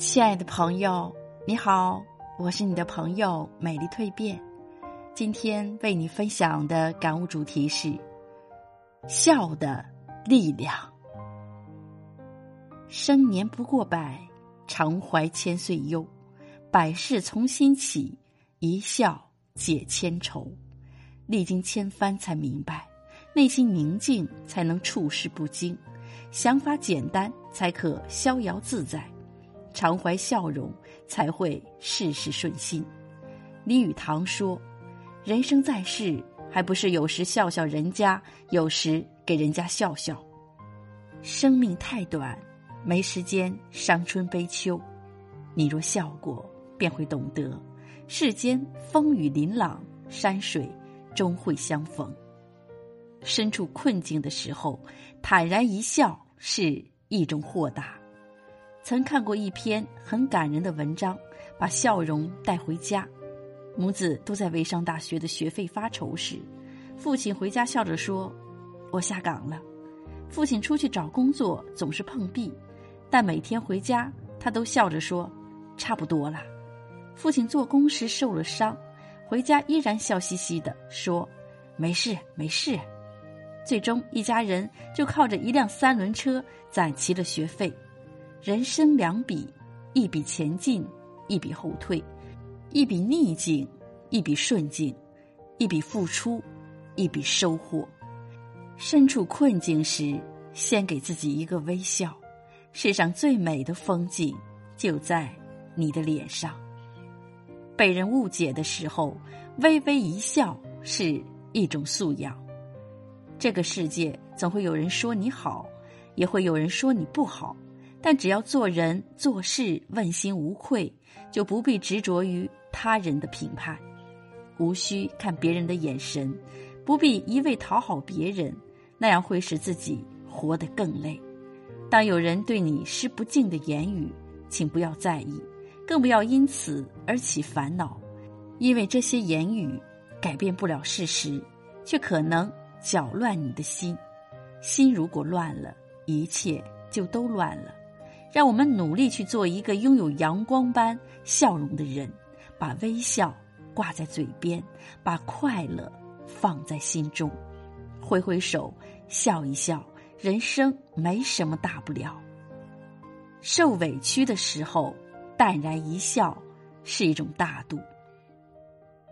亲爱的朋友，你好，我是你的朋友美丽蜕变。今天为你分享的感悟主题是笑的力量。生年不过百，常怀千岁忧。百事从心起，一笑解千愁。历经千帆才明白，内心宁静才能处事不惊，想法简单才可逍遥自在。常怀笑容，才会事事顺心。李语堂说：“人生在世，还不是有时笑笑人家，有时给人家笑笑。生命太短，没时间伤春悲秋。你若笑过，便会懂得，世间风雨琳琅，山水终会相逢。身处困境的时候，坦然一笑是一种豁达。”曾看过一篇很感人的文章，把笑容带回家。母子都在为上大学的学费发愁时，父亲回家笑着说：“我下岗了。”父亲出去找工作总是碰壁，但每天回家他都笑着说：“差不多了。”父亲做工时受了伤，回家依然笑嘻嘻的说：“没事，没事。”最终一家人就靠着一辆三轮车攒齐了学费。人生两笔，一笔前进，一笔后退；一笔逆境，一笔顺境；一笔付出，一笔收获。身处困境时，先给自己一个微笑。世上最美的风景，就在你的脸上。被人误解的时候，微微一笑是一种素养。这个世界总会有人说你好，也会有人说你不好。但只要做人做事问心无愧，就不必执着于他人的评判，无需看别人的眼神，不必一味讨好别人，那样会使自己活得更累。当有人对你施不敬的言语，请不要在意，更不要因此而起烦恼，因为这些言语改变不了事实，却可能搅乱你的心。心如果乱了，一切就都乱了。让我们努力去做一个拥有阳光般笑容的人，把微笑挂在嘴边，把快乐放在心中，挥挥手，笑一笑，人生没什么大不了。受委屈的时候，淡然一笑是一种大度。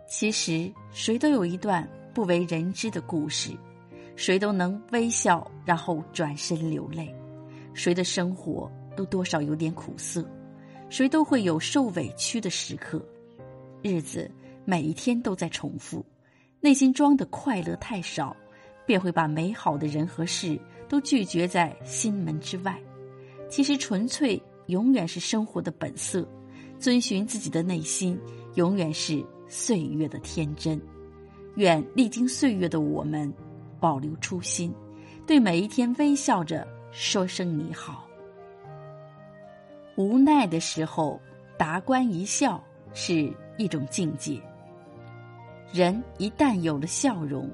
其实，谁都有一段不为人知的故事，谁都能微笑，然后转身流泪，谁的生活。都多少有点苦涩，谁都会有受委屈的时刻，日子每一天都在重复，内心装的快乐太少，便会把美好的人和事都拒绝在心门之外。其实纯粹永远是生活的本色，遵循自己的内心，永远是岁月的天真。愿历经岁月的我们，保留初心，对每一天微笑着说声你好。无奈的时候，达观一笑是一种境界。人一旦有了笑容，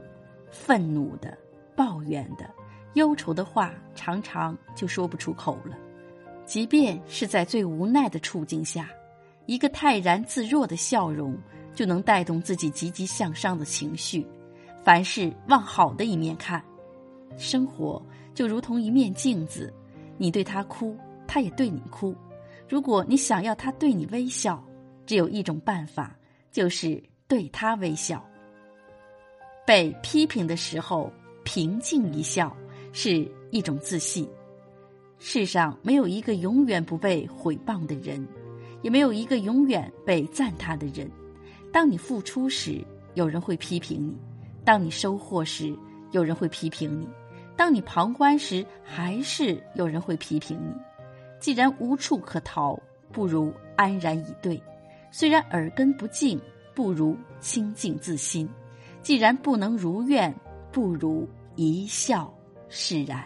愤怒的、抱怨的、忧愁的话，常常就说不出口了。即便是在最无奈的处境下，一个泰然自若的笑容，就能带动自己积极向上的情绪。凡事往好的一面看，生活就如同一面镜子，你对他哭，他也对你哭。如果你想要他对你微笑，只有一种办法，就是对他微笑。被批评的时候，平静一笑是一种自信。世上没有一个永远不被毁谤的人，也没有一个永远被赞叹的人。当你付出时，有人会批评你；当你收获时，有人会批评你；当你旁观时，还是有人会批评你。既然无处可逃，不如安然以对；虽然耳根不净，不如清净自心。既然不能如愿，不如一笑释然。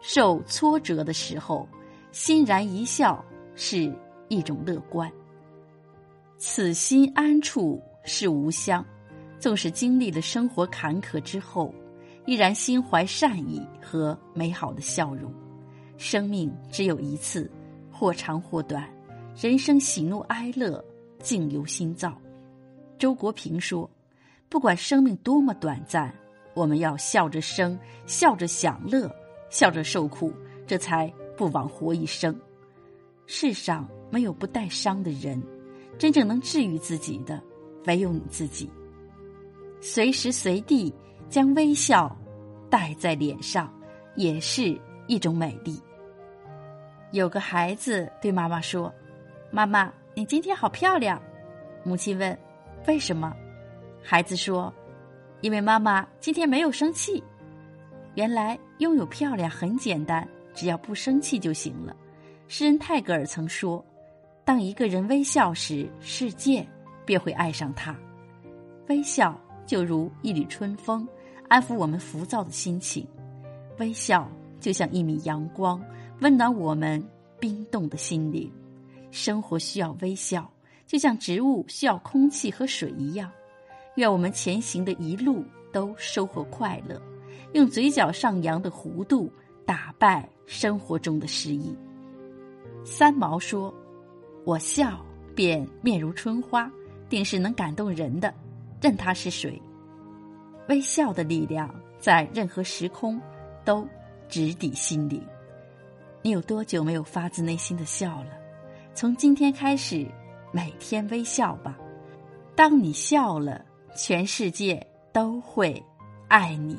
受挫折的时候，欣然一笑是一种乐观。此心安处是吾乡。纵使经历了生活坎坷之后，依然心怀善意和美好的笑容。生命只有一次，或长或短，人生喜怒哀乐尽由心造。周国平说：“不管生命多么短暂，我们要笑着生，笑着享乐，笑着受苦，这才不枉活一生。世上没有不带伤的人，真正能治愈自己的，唯有你自己。随时随地将微笑带在脸上，也是一种美丽。”有个孩子对妈妈说：“妈妈，你今天好漂亮。”母亲问：“为什么？”孩子说：“因为妈妈今天没有生气。”原来拥有漂亮很简单，只要不生气就行了。诗人泰戈尔曾说：“当一个人微笑时，世界便会爱上他。”微笑就如一缕春风，安抚我们浮躁的心情；微笑就像一米阳光。温暖我们冰冻的心灵，生活需要微笑，就像植物需要空气和水一样。愿我们前行的一路都收获快乐，用嘴角上扬的弧度打败生活中的失意。三毛说：“我笑便面如春花，定是能感动人的，任他是谁。微笑的力量在任何时空都直抵心灵。”你有多久没有发自内心的笑了？从今天开始，每天微笑吧。当你笑了，全世界都会爱你。